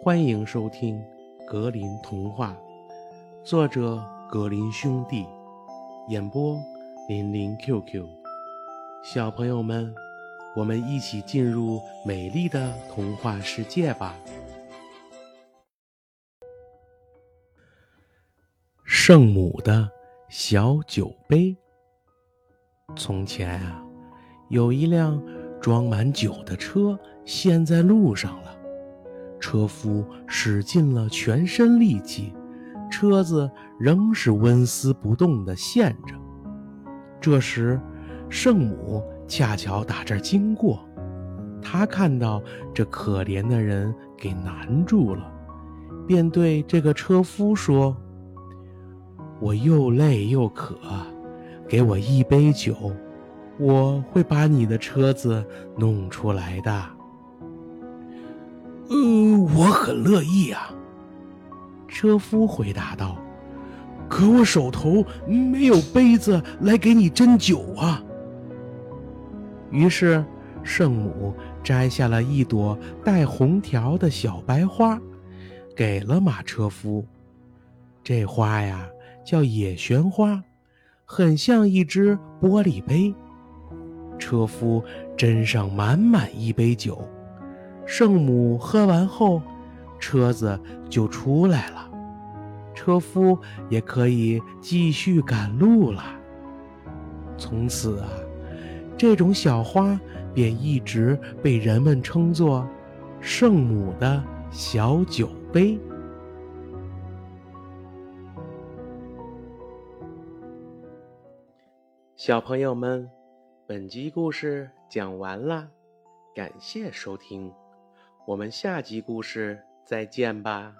欢迎收听《格林童话》，作者格林兄弟，演播林林 QQ。小朋友们，我们一起进入美丽的童话世界吧！圣母的小酒杯。从前啊，有一辆装满酒的车陷在路上了。车夫使尽了全身力气，车子仍是纹丝不动地陷着。这时，圣母恰巧打这儿经过，她看到这可怜的人给难住了，便对这个车夫说：“我又累又渴，给我一杯酒，我会把你的车子弄出来的。”呃，我很乐意啊。”车夫回答道，“可我手头没有杯子来给你斟酒啊。”于是，圣母摘下了一朵带红条的小白花，给了马车夫。这花呀，叫野玄花，很像一只玻璃杯。车夫斟上满满一杯酒。圣母喝完后，车子就出来了，车夫也可以继续赶路了。从此啊，这种小花便一直被人们称作“圣母的小酒杯”。小朋友们，本集故事讲完了，感谢收听。我们下集故事再见吧。